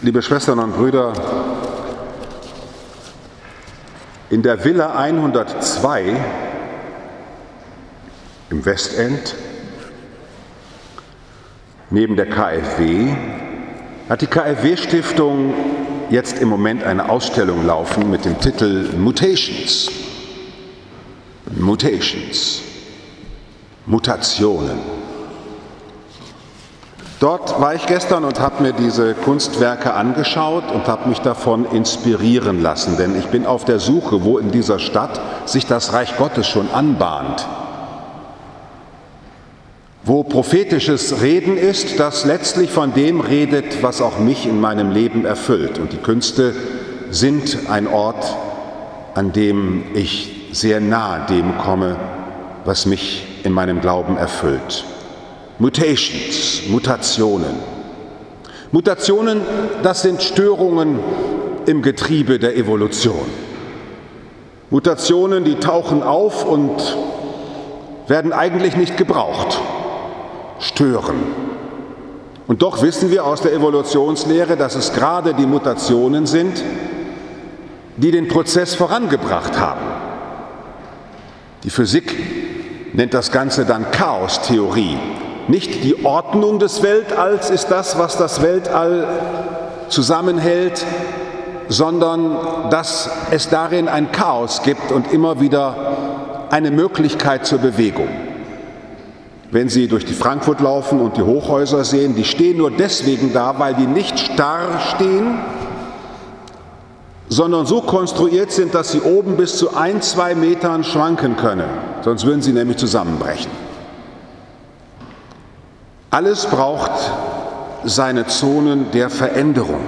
Liebe Schwestern und Brüder, in der Villa 102 im Westend neben der KfW hat die KfW-Stiftung jetzt im Moment eine Ausstellung laufen mit dem Titel Mutations. Mutations. Mutationen. Dort war ich gestern und habe mir diese Kunstwerke angeschaut und habe mich davon inspirieren lassen, denn ich bin auf der Suche, wo in dieser Stadt sich das Reich Gottes schon anbahnt, wo prophetisches Reden ist, das letztlich von dem redet, was auch mich in meinem Leben erfüllt. Und die Künste sind ein Ort, an dem ich sehr nahe dem komme, was mich in meinem Glauben erfüllt. Mutations, Mutationen. Mutationen, das sind Störungen im Getriebe der Evolution. Mutationen, die tauchen auf und werden eigentlich nicht gebraucht, stören. Und doch wissen wir aus der Evolutionslehre, dass es gerade die Mutationen sind, die den Prozess vorangebracht haben. Die Physik nennt das Ganze dann Chaostheorie. Nicht die Ordnung des Weltalls ist das, was das Weltall zusammenhält, sondern dass es darin ein Chaos gibt und immer wieder eine Möglichkeit zur Bewegung. Wenn Sie durch die Frankfurt laufen und die Hochhäuser sehen, die stehen nur deswegen da, weil die nicht starr stehen, sondern so konstruiert sind, dass sie oben bis zu ein, zwei Metern schwanken können. Sonst würden sie nämlich zusammenbrechen. Alles braucht seine Zonen der Veränderung.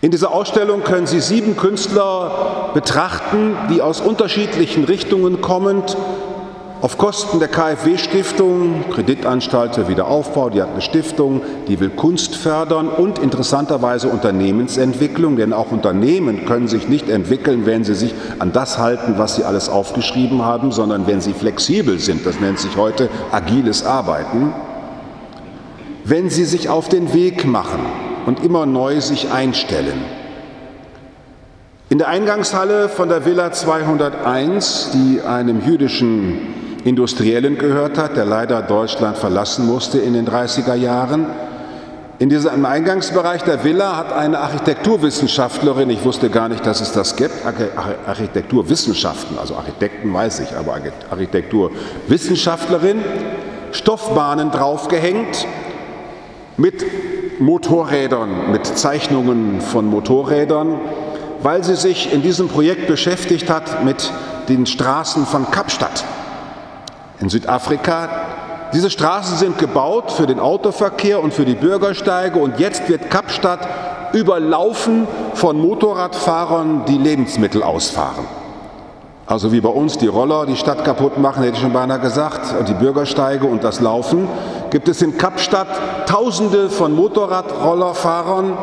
In dieser Ausstellung können Sie sieben Künstler betrachten, die aus unterschiedlichen Richtungen kommend auf Kosten der KfW-Stiftung, Kreditanstalt für Wiederaufbau, die hat eine Stiftung, die will Kunst fördern und interessanterweise Unternehmensentwicklung, denn auch Unternehmen können sich nicht entwickeln, wenn sie sich an das halten, was sie alles aufgeschrieben haben, sondern wenn sie flexibel sind. Das nennt sich heute agiles Arbeiten. Wenn sie sich auf den Weg machen und immer neu sich einstellen. In der Eingangshalle von der Villa 201, die einem jüdischen Industriellen gehört hat, der leider Deutschland verlassen musste in den 30er Jahren. In diesem Eingangsbereich der Villa hat eine Architekturwissenschaftlerin, ich wusste gar nicht, dass es das gibt, Architekturwissenschaften, also Architekten weiß ich, aber Architekturwissenschaftlerin, Stoffbahnen draufgehängt mit Motorrädern, mit Zeichnungen von Motorrädern, weil sie sich in diesem Projekt beschäftigt hat mit den Straßen von Kapstadt in Südafrika. Diese Straßen sind gebaut für den Autoverkehr und für die Bürgersteige und jetzt wird Kapstadt überlaufen von Motorradfahrern, die Lebensmittel ausfahren. Also wie bei uns die Roller die Stadt kaputt machen, hätte ich schon beinahe gesagt, und die Bürgersteige und das Laufen, gibt es in Kapstadt Tausende von Motorradrollerfahrern,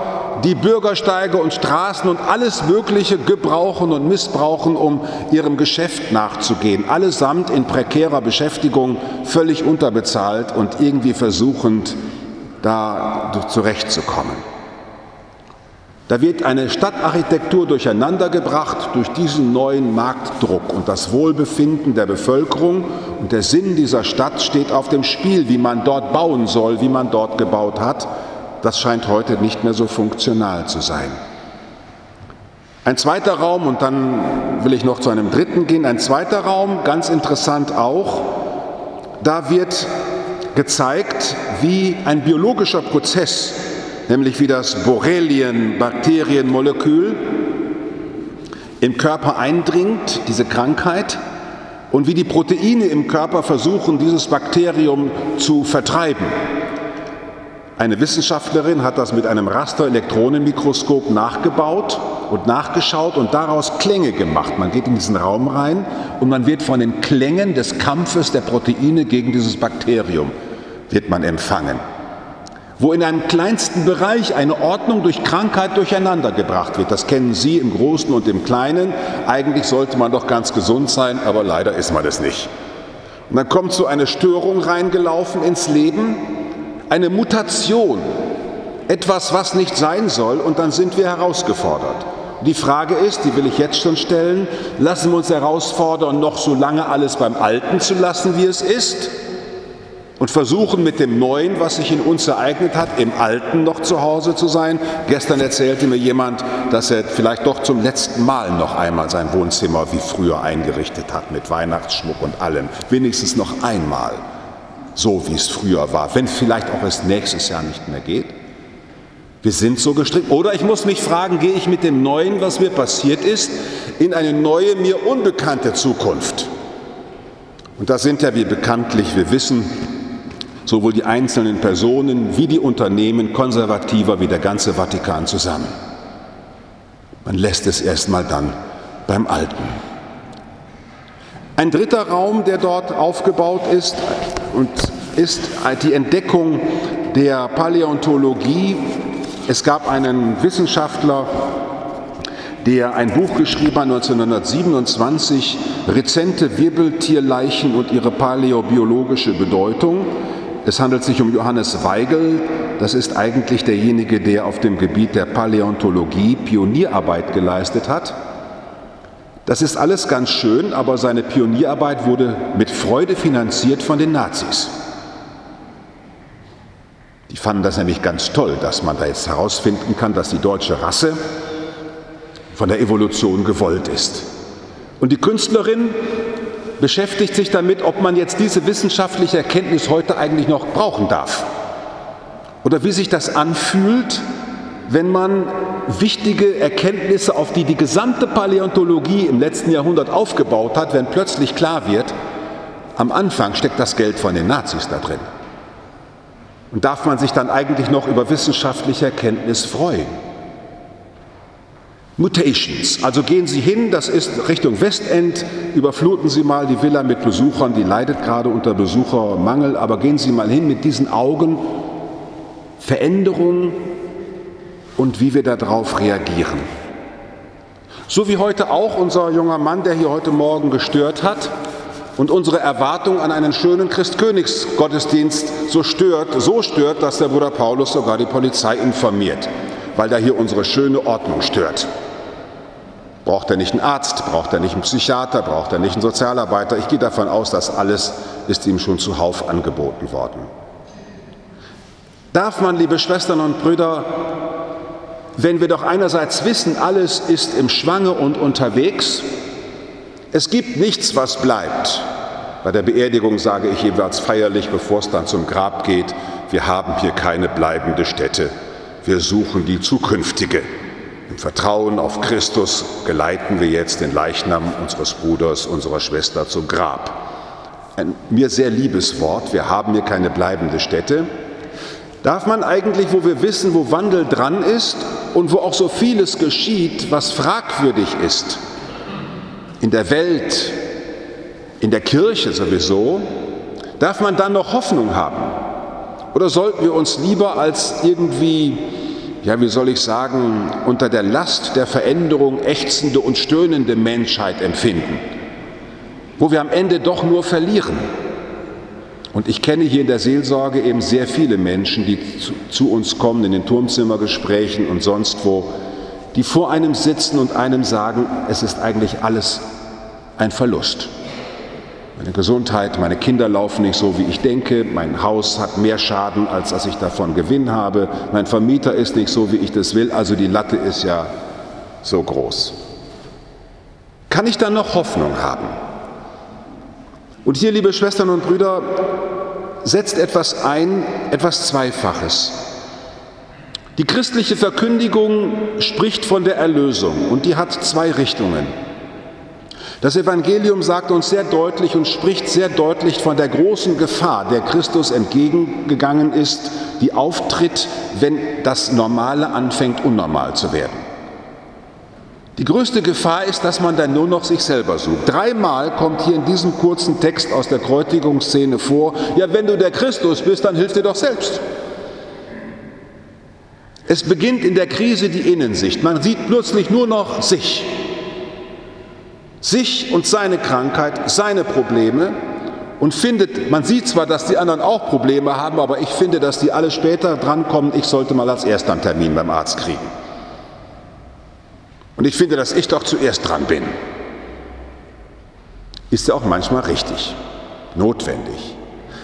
die Bürgersteige und Straßen und alles Mögliche gebrauchen und missbrauchen, um ihrem Geschäft nachzugehen. Allesamt in prekärer Beschäftigung, völlig unterbezahlt und irgendwie versuchend, da zurechtzukommen. Da wird eine Stadtarchitektur durcheinandergebracht durch diesen neuen Marktdruck und das Wohlbefinden der Bevölkerung und der Sinn dieser Stadt steht auf dem Spiel, wie man dort bauen soll, wie man dort gebaut hat das scheint heute nicht mehr so funktional zu sein. Ein zweiter Raum, und dann will ich noch zu einem dritten gehen, ein zweiter Raum, ganz interessant auch, da wird gezeigt, wie ein biologischer Prozess, nämlich wie das Borrelien-Bakterienmolekül im Körper eindringt, diese Krankheit, und wie die Proteine im Körper versuchen, dieses Bakterium zu vertreiben. Eine Wissenschaftlerin hat das mit einem Rasterelektronenmikroskop nachgebaut und nachgeschaut und daraus Klänge gemacht. Man geht in diesen Raum rein und man wird von den Klängen des Kampfes der Proteine gegen dieses Bakterium wird man empfangen. Wo in einem kleinsten Bereich eine Ordnung durch Krankheit durcheinandergebracht wird. Das kennen Sie im Großen und im Kleinen. Eigentlich sollte man doch ganz gesund sein, aber leider ist man es nicht. Und dann kommt so eine Störung reingelaufen ins Leben eine Mutation, etwas, was nicht sein soll, und dann sind wir herausgefordert. Die Frage ist, die will ich jetzt schon stellen, lassen wir uns herausfordern, noch so lange alles beim Alten zu lassen, wie es ist? und versuchen mit dem Neuen, was sich in uns ereignet hat, im Alten noch zu Hause zu sein. Gestern erzählte mir jemand, dass er vielleicht doch zum letzten Mal noch einmal sein Wohnzimmer wie früher eingerichtet hat, mit Weihnachtsschmuck und allem. Wenigstens noch einmal, so wie es früher war, wenn vielleicht auch es nächstes Jahr nicht mehr geht. Wir sind so gestrickt. Oder ich muss mich fragen, gehe ich mit dem Neuen, was mir passiert ist, in eine neue, mir unbekannte Zukunft? Und da sind ja, wie bekanntlich wir wissen, sowohl die einzelnen Personen wie die Unternehmen konservativer wie der ganze Vatikan zusammen. Man lässt es erstmal dann beim Alten. Ein dritter Raum, der dort aufgebaut ist, und ist die Entdeckung der Paläontologie. Es gab einen Wissenschaftler, der ein Buch geschrieben hat 1927, Rezente Wirbeltierleichen und ihre paläobiologische Bedeutung. Es handelt sich um Johannes Weigel. Das ist eigentlich derjenige, der auf dem Gebiet der Paläontologie Pionierarbeit geleistet hat. Das ist alles ganz schön, aber seine Pionierarbeit wurde mit Freude finanziert von den Nazis. Die fanden das nämlich ganz toll, dass man da jetzt herausfinden kann, dass die deutsche Rasse von der Evolution gewollt ist. Und die Künstlerin beschäftigt sich damit, ob man jetzt diese wissenschaftliche Erkenntnis heute eigentlich noch brauchen darf. Oder wie sich das anfühlt, wenn man wichtige Erkenntnisse, auf die die gesamte Paläontologie im letzten Jahrhundert aufgebaut hat, wenn plötzlich klar wird, am Anfang steckt das Geld von den Nazis da drin. Und darf man sich dann eigentlich noch über wissenschaftliche Erkenntnis freuen? Mutations. Also gehen Sie hin, das ist Richtung Westend, überfluten Sie mal die Villa mit Besuchern, die leidet gerade unter Besuchermangel, aber gehen Sie mal hin mit diesen Augen, Veränderungen und wie wir darauf reagieren. So wie heute auch unser junger Mann, der hier heute Morgen gestört hat und unsere Erwartung an einen schönen Christkönigsgottesdienst so stört, so stört, dass der Bruder Paulus sogar die Polizei informiert, weil da hier unsere schöne Ordnung stört. Braucht er nicht einen Arzt, braucht er nicht einen Psychiater, braucht er nicht einen Sozialarbeiter. Ich gehe davon aus, dass alles ist ihm schon zuhauf angeboten worden. Darf man, liebe Schwestern und Brüder, wenn wir doch einerseits wissen, alles ist im Schwange und unterwegs, es gibt nichts, was bleibt. Bei der Beerdigung sage ich jeweils feierlich, bevor es dann zum Grab geht, wir haben hier keine bleibende Stätte, wir suchen die zukünftige. Im Vertrauen auf Christus geleiten wir jetzt den Leichnam unseres Bruders, unserer Schwester zum Grab. Ein mir sehr liebes Wort, wir haben hier keine bleibende Stätte. Darf man eigentlich, wo wir wissen, wo Wandel dran ist und wo auch so vieles geschieht, was fragwürdig ist, in der Welt, in der Kirche sowieso, darf man dann noch Hoffnung haben? Oder sollten wir uns lieber als irgendwie ja, wie soll ich sagen, unter der Last der Veränderung ächzende und stöhnende Menschheit empfinden, wo wir am Ende doch nur verlieren. Und ich kenne hier in der Seelsorge eben sehr viele Menschen, die zu, zu uns kommen in den Turmzimmergesprächen und sonst wo, die vor einem sitzen und einem sagen, es ist eigentlich alles ein Verlust. Meine Gesundheit, meine Kinder laufen nicht so, wie ich denke, mein Haus hat mehr Schaden, als dass ich davon Gewinn habe, mein Vermieter ist nicht so, wie ich das will, also die Latte ist ja so groß. Kann ich dann noch Hoffnung haben? Und hier, liebe Schwestern und Brüder, setzt etwas ein, etwas Zweifaches. Die christliche Verkündigung spricht von der Erlösung und die hat zwei Richtungen. Das Evangelium sagt uns sehr deutlich und spricht sehr deutlich von der großen Gefahr, der Christus entgegengegangen ist, die auftritt, wenn das Normale anfängt, unnormal zu werden. Die größte Gefahr ist, dass man dann nur noch sich selber sucht. Dreimal kommt hier in diesem kurzen Text aus der Kräutigungsszene vor, ja, wenn du der Christus bist, dann hilf dir doch selbst. Es beginnt in der Krise die Innensicht. Man sieht plötzlich nur noch sich sich und seine Krankheit, seine Probleme und findet, man sieht zwar, dass die anderen auch Probleme haben, aber ich finde, dass die alle später drankommen, ich sollte mal als Erster einen Termin beim Arzt kriegen. Und ich finde, dass ich doch zuerst dran bin. Ist ja auch manchmal richtig, notwendig.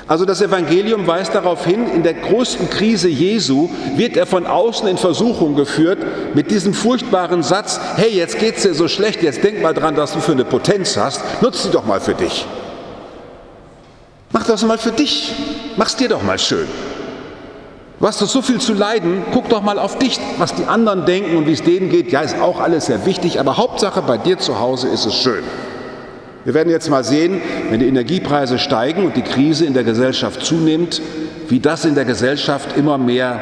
Also das Evangelium weist darauf hin, in der größten Krise Jesu wird er von außen in Versuchung geführt mit diesem furchtbaren Satz, hey, jetzt geht's dir so schlecht, jetzt denk mal dran, was du für eine Potenz hast, nutz sie doch mal für dich. Mach das mal für dich, mach's dir doch mal schön. Du hast doch so viel zu leiden, guck doch mal auf dich, was die anderen denken und wie es denen geht. Ja, ist auch alles sehr wichtig, aber Hauptsache bei dir zu Hause ist es schön. Wir werden jetzt mal sehen, wenn die Energiepreise steigen und die Krise in der Gesellschaft zunimmt, wie das in der Gesellschaft immer mehr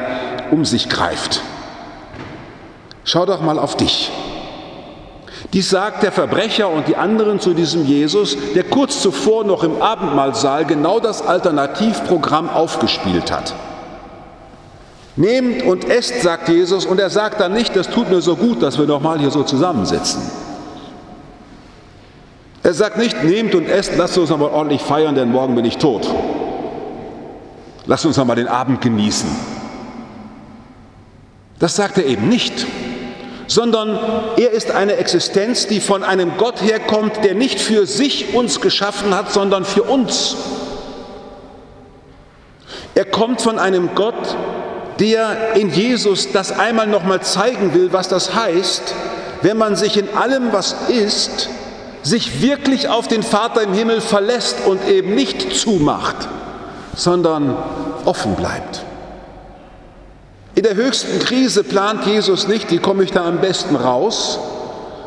um sich greift. Schau doch mal auf dich. Dies sagt der Verbrecher und die anderen zu diesem Jesus, der kurz zuvor noch im Abendmahlsaal genau das Alternativprogramm aufgespielt hat. Nehmt und esst, sagt Jesus, und er sagt dann nicht, das tut mir so gut, dass wir noch mal hier so zusammensitzen. Er sagt nicht, nehmt und esst, lasst uns aber ordentlich feiern, denn morgen bin ich tot. Lasst uns einmal den Abend genießen. Das sagt er eben nicht, sondern er ist eine Existenz, die von einem Gott herkommt, der nicht für sich uns geschaffen hat, sondern für uns. Er kommt von einem Gott, der in Jesus das einmal noch mal zeigen will, was das heißt, wenn man sich in allem, was ist, sich wirklich auf den Vater im Himmel verlässt und eben nicht zumacht, sondern offen bleibt. In der höchsten Krise plant Jesus nicht, wie komme ich da am besten raus,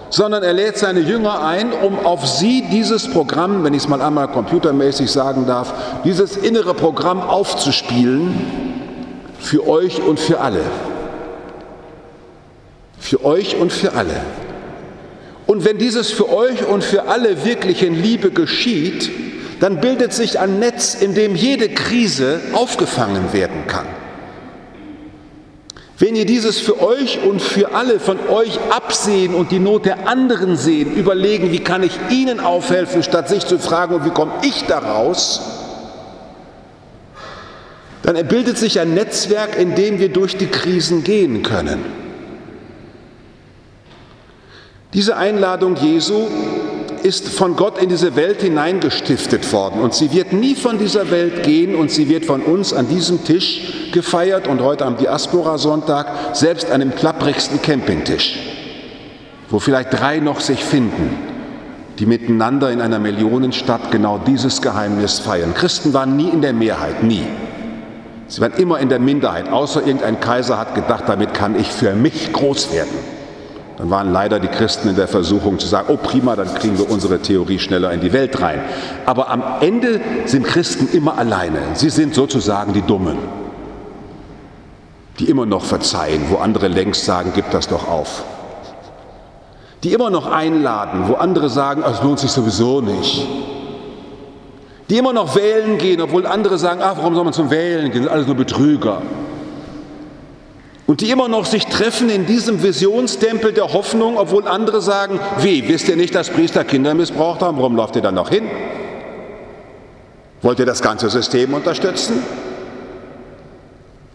sondern er lädt seine Jünger ein, um auf sie dieses Programm, wenn ich es mal einmal computermäßig sagen darf, dieses innere Programm aufzuspielen, für euch und für alle. Für euch und für alle. Und wenn dieses für euch und für alle wirklich in Liebe geschieht, dann bildet sich ein Netz, in dem jede Krise aufgefangen werden kann. Wenn ihr dieses für euch und für alle von euch absehen und die Not der anderen sehen, überlegen, wie kann ich ihnen aufhelfen, statt sich zu fragen, wie komme ich daraus, dann bildet sich ein Netzwerk, in dem wir durch die Krisen gehen können. Diese Einladung Jesu ist von Gott in diese Welt hineingestiftet worden und sie wird nie von dieser Welt gehen und sie wird von uns an diesem Tisch gefeiert und heute am Diaspora-Sonntag selbst an dem klapprigsten Campingtisch, wo vielleicht drei noch sich finden, die miteinander in einer Millionenstadt genau dieses Geheimnis feiern. Christen waren nie in der Mehrheit, nie. Sie waren immer in der Minderheit, außer irgendein Kaiser hat gedacht, damit kann ich für mich groß werden. Dann waren leider die Christen in der Versuchung zu sagen, oh prima, dann kriegen wir unsere Theorie schneller in die Welt rein. Aber am Ende sind Christen immer alleine. Sie sind sozusagen die Dummen, die immer noch verzeihen, wo andere längst sagen, gib das doch auf. Die immer noch einladen, wo andere sagen, es lohnt sich sowieso nicht. Die immer noch wählen gehen, obwohl andere sagen, ach, warum soll man zum Wählen gehen? Sind alles nur Betrüger und die immer noch sich treffen in diesem Visionstempel der Hoffnung, obwohl andere sagen, wie, wisst ihr nicht, dass Priester Kinder missbraucht haben, warum lauft ihr dann noch hin? Wollt ihr das ganze System unterstützen?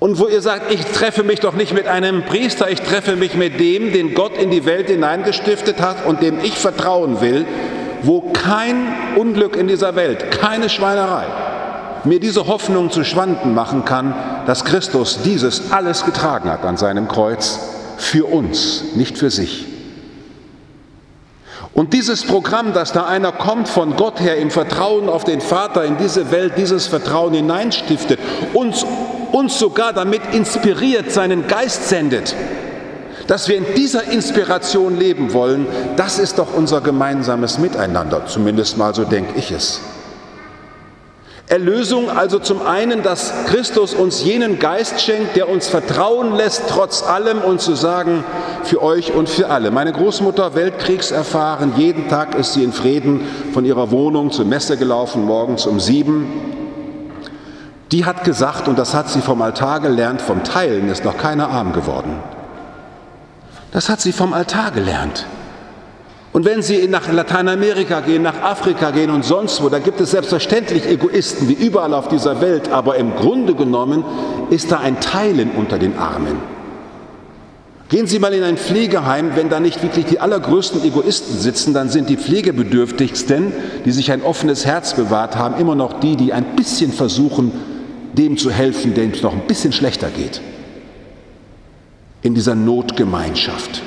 Und wo ihr sagt, ich treffe mich doch nicht mit einem Priester, ich treffe mich mit dem, den Gott in die Welt hineingestiftet hat und dem ich vertrauen will, wo kein Unglück in dieser Welt, keine Schweinerei, mir diese Hoffnung zu schwanden machen kann, dass Christus dieses alles getragen hat an seinem Kreuz für uns, nicht für sich. Und dieses Programm, dass da einer kommt von Gott her im Vertrauen auf den Vater in diese Welt, dieses Vertrauen hineinstiftet, uns, uns sogar damit inspiriert, seinen Geist sendet, dass wir in dieser Inspiration leben wollen, das ist doch unser gemeinsames Miteinander, zumindest mal so denke ich es. Erlösung also zum einen, dass Christus uns jenen Geist schenkt, der uns vertrauen lässt, trotz allem und zu sagen, für euch und für alle. Meine Großmutter, weltkriegserfahren, jeden Tag ist sie in Frieden von ihrer Wohnung zur Messe gelaufen, morgens um sieben. Die hat gesagt, und das hat sie vom Altar gelernt, vom Teilen ist noch keiner arm geworden. Das hat sie vom Altar gelernt. Und wenn Sie nach Lateinamerika gehen, nach Afrika gehen und sonst wo, da gibt es selbstverständlich Egoisten wie überall auf dieser Welt, aber im Grunde genommen ist da ein Teilen unter den Armen. Gehen Sie mal in ein Pflegeheim, wenn da nicht wirklich die allergrößten Egoisten sitzen, dann sind die Pflegebedürftigsten, die sich ein offenes Herz bewahrt haben, immer noch die, die ein bisschen versuchen, dem zu helfen, dem es noch ein bisschen schlechter geht. In dieser Notgemeinschaft.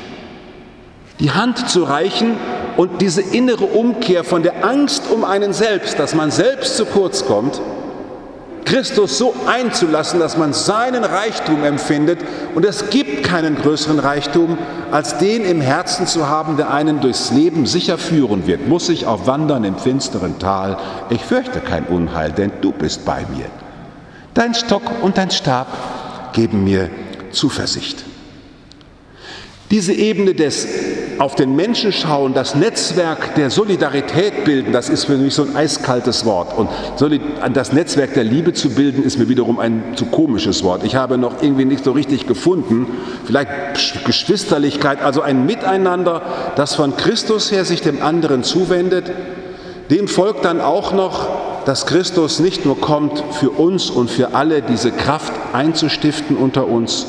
Die Hand zu reichen und diese innere Umkehr von der Angst um einen selbst, dass man selbst zu kurz kommt, Christus so einzulassen, dass man seinen Reichtum empfindet. Und es gibt keinen größeren Reichtum, als den im Herzen zu haben, der einen durchs Leben sicher führen wird. Muss ich auch wandern im finsteren Tal? Ich fürchte kein Unheil, denn du bist bei mir. Dein Stock und dein Stab geben mir Zuversicht. Diese Ebene des auf den Menschen schauen, das Netzwerk der Solidarität bilden, das ist für mich so ein eiskaltes Wort. Und das Netzwerk der Liebe zu bilden, ist mir wiederum ein zu komisches Wort. Ich habe noch irgendwie nicht so richtig gefunden. Vielleicht Geschwisterlichkeit, also ein Miteinander, das von Christus her sich dem anderen zuwendet. Dem folgt dann auch noch, dass Christus nicht nur kommt, für uns und für alle diese Kraft einzustiften unter uns,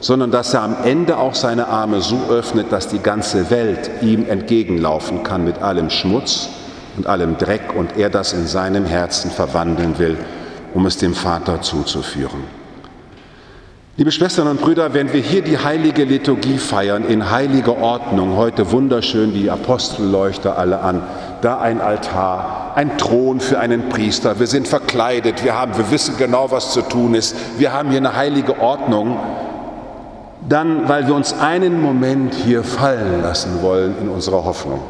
sondern dass er am Ende auch seine Arme so öffnet, dass die ganze Welt ihm entgegenlaufen kann mit allem Schmutz und allem Dreck und er das in seinem Herzen verwandeln will, um es dem Vater zuzuführen. Liebe Schwestern und Brüder, wenn wir hier die heilige Liturgie feiern, in heiliger Ordnung, heute wunderschön die Apostelleuchter alle an, da ein Altar, ein Thron für einen Priester, wir sind verkleidet, wir, haben, wir wissen genau, was zu tun ist, wir haben hier eine heilige Ordnung, dann, weil wir uns einen Moment hier fallen lassen wollen in unserer Hoffnung.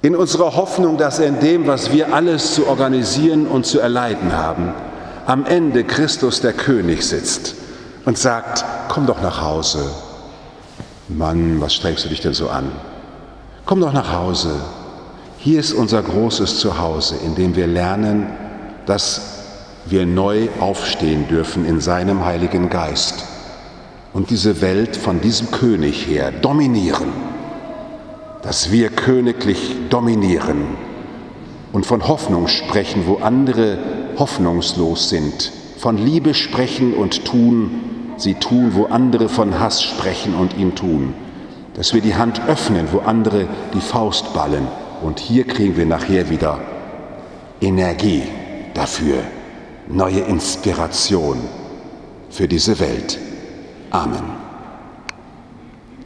In unserer Hoffnung, dass in dem, was wir alles zu organisieren und zu erleiden haben, am Ende Christus der König sitzt und sagt, komm doch nach Hause. Mann, was strengst du dich denn so an? Komm doch nach Hause. Hier ist unser großes Zuhause, in dem wir lernen, dass wir neu aufstehen dürfen in seinem Heiligen Geist und diese Welt von diesem König her dominieren, dass wir königlich dominieren und von Hoffnung sprechen, wo andere hoffnungslos sind, von Liebe sprechen und tun, sie tun, wo andere von Hass sprechen und ihn tun, dass wir die Hand öffnen, wo andere die Faust ballen. Und hier kriegen wir nachher wieder Energie dafür, neue Inspiration für diese Welt. Amen.